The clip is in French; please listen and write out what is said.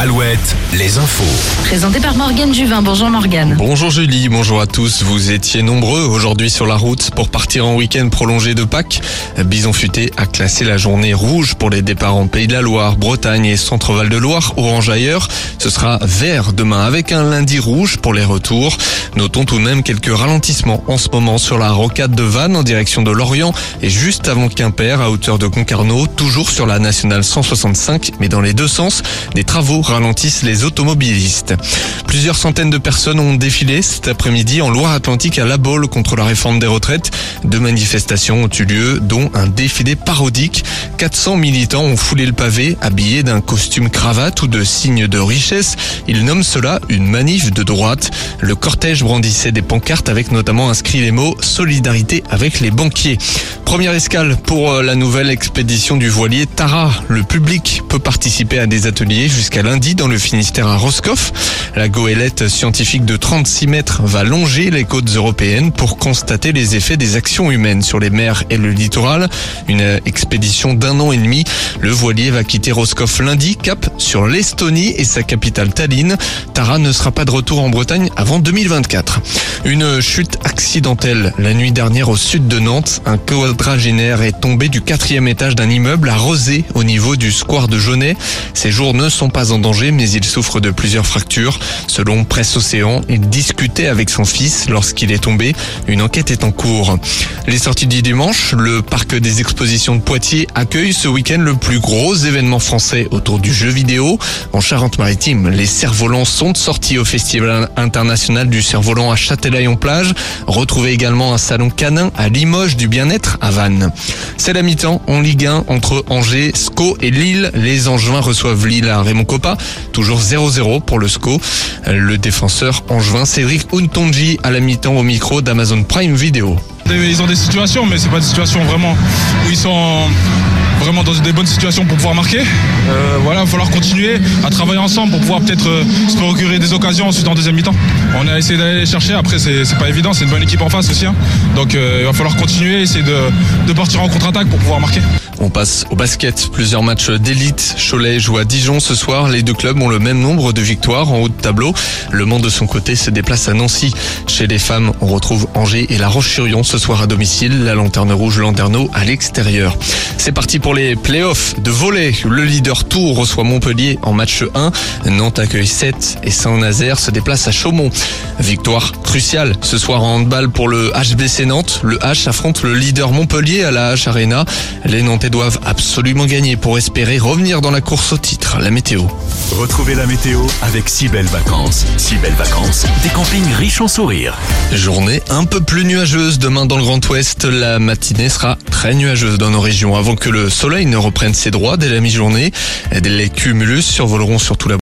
Alouette, les infos. Présenté par Morgane Juvin. Bonjour Morgane. Bonjour Julie, bonjour à tous. Vous étiez nombreux aujourd'hui sur la route pour partir en week-end prolongé de Pâques. Bison Futé a classé la journée rouge pour les départs en Pays de la Loire, Bretagne et Centre-Val de Loire, orange ailleurs. Ce sera vert demain avec un lundi rouge pour les retours. Notons tout de même quelques ralentissements en ce moment sur la rocade de Vannes en direction de Lorient et juste avant Quimper à hauteur de Concarneau, toujours sur la nationale 165, mais dans les deux sens, des travaux ralentissent les automobilistes. Plusieurs centaines de personnes ont défilé cet après-midi en Loire-Atlantique à La Baule contre la réforme des retraites. Deux manifestations ont eu lieu, dont un défilé parodique. 400 militants ont foulé le pavé, habillés d'un costume cravate ou de signes de richesse. Ils nomment cela une manif de droite. Le cortège brandissait des pancartes avec notamment inscrit les mots solidarité avec les banquiers. Première escale pour euh, la nouvelle expédition du voilier Tara. Le public peut participer à des ateliers jusqu'à lundi dans le Finistère à Roscoff. La goélette scientifique de 36 mètres va longer les côtes européennes pour constater les effets des actions humaines sur les mers et le littoral. Une expédition d'un an et demi. Le voilier va quitter Roscoff lundi, cap sur l'Estonie et sa capitale Tallinn. Tara ne sera pas de retour en Bretagne avant 2024. Une chute accidentelle la nuit dernière au sud de Nantes. Quadragénaire est tombé du quatrième étage d'un immeuble à Rosé au niveau du square de Jaunet. Ses jours ne sont pas en danger mais il souffre de plusieurs fractures. Selon Presse Océan, il discutait avec son fils lorsqu'il est tombé. Une enquête est en cours. Les sorties du dimanche, le parc des expositions de Poitiers accueille ce week-end le plus gros événement français autour du jeu vidéo. En Charente-Maritime, les cerfs-volants sont sortis au Festival international du cerf-volant à Châtelaillon-Plage. Retrouvez également un salon canin à Limoges du bien-être C'est la mi-temps en Ligue 1 entre Angers, SCO et Lille. Les Angevins reçoivent Lille à Raymond Coppa. Toujours 0-0 pour le SCO. Le défenseur angevin Cédric Untonji à la mi-temps au micro d'Amazon Prime Video. Ils ont des situations, mais c'est pas des situations vraiment où ils sont vraiment dans des bonnes situations pour pouvoir marquer. Euh, voilà, il va falloir continuer à travailler ensemble pour pouvoir peut-être euh, se procurer des occasions ensuite en deuxième mi-temps. On a essayé d'aller les chercher, après c'est pas évident, c'est une bonne équipe en face aussi. hein. Donc euh, il va falloir continuer, essayer de, partir en contre-attaque pour pouvoir marquer. On passe au basket. Plusieurs matchs d'élite. Cholet joue à Dijon ce soir. Les deux clubs ont le même nombre de victoires en haut de tableau. Le Mans de son côté se déplace à Nancy. Chez les femmes, on retrouve Angers et La Roche-sur-Yon ce soir à domicile. La Lanterne Rouge Landerneau à l'extérieur. C'est parti pour les playoffs de volley. Le leader Tour reçoit Montpellier en match 1. Nantes accueille 7 et Saint-Nazaire se déplace à Chaumont. Victoire cruciale ce soir en handball pour le HBC Nantes. Le H affronte le leader Montpellier à la H Arena. Les Nantais doivent absolument gagner pour espérer revenir dans la course au titre. La météo. Retrouvez la météo avec si belles vacances. Si belles vacances, des campings riches en sourires. Journée un peu plus nuageuse demain dans le Grand Ouest. La matinée sera très nuageuse dans nos régions avant que le soleil ne reprenne ses droits dès la mi-journée. Les cumulus survoleront surtout la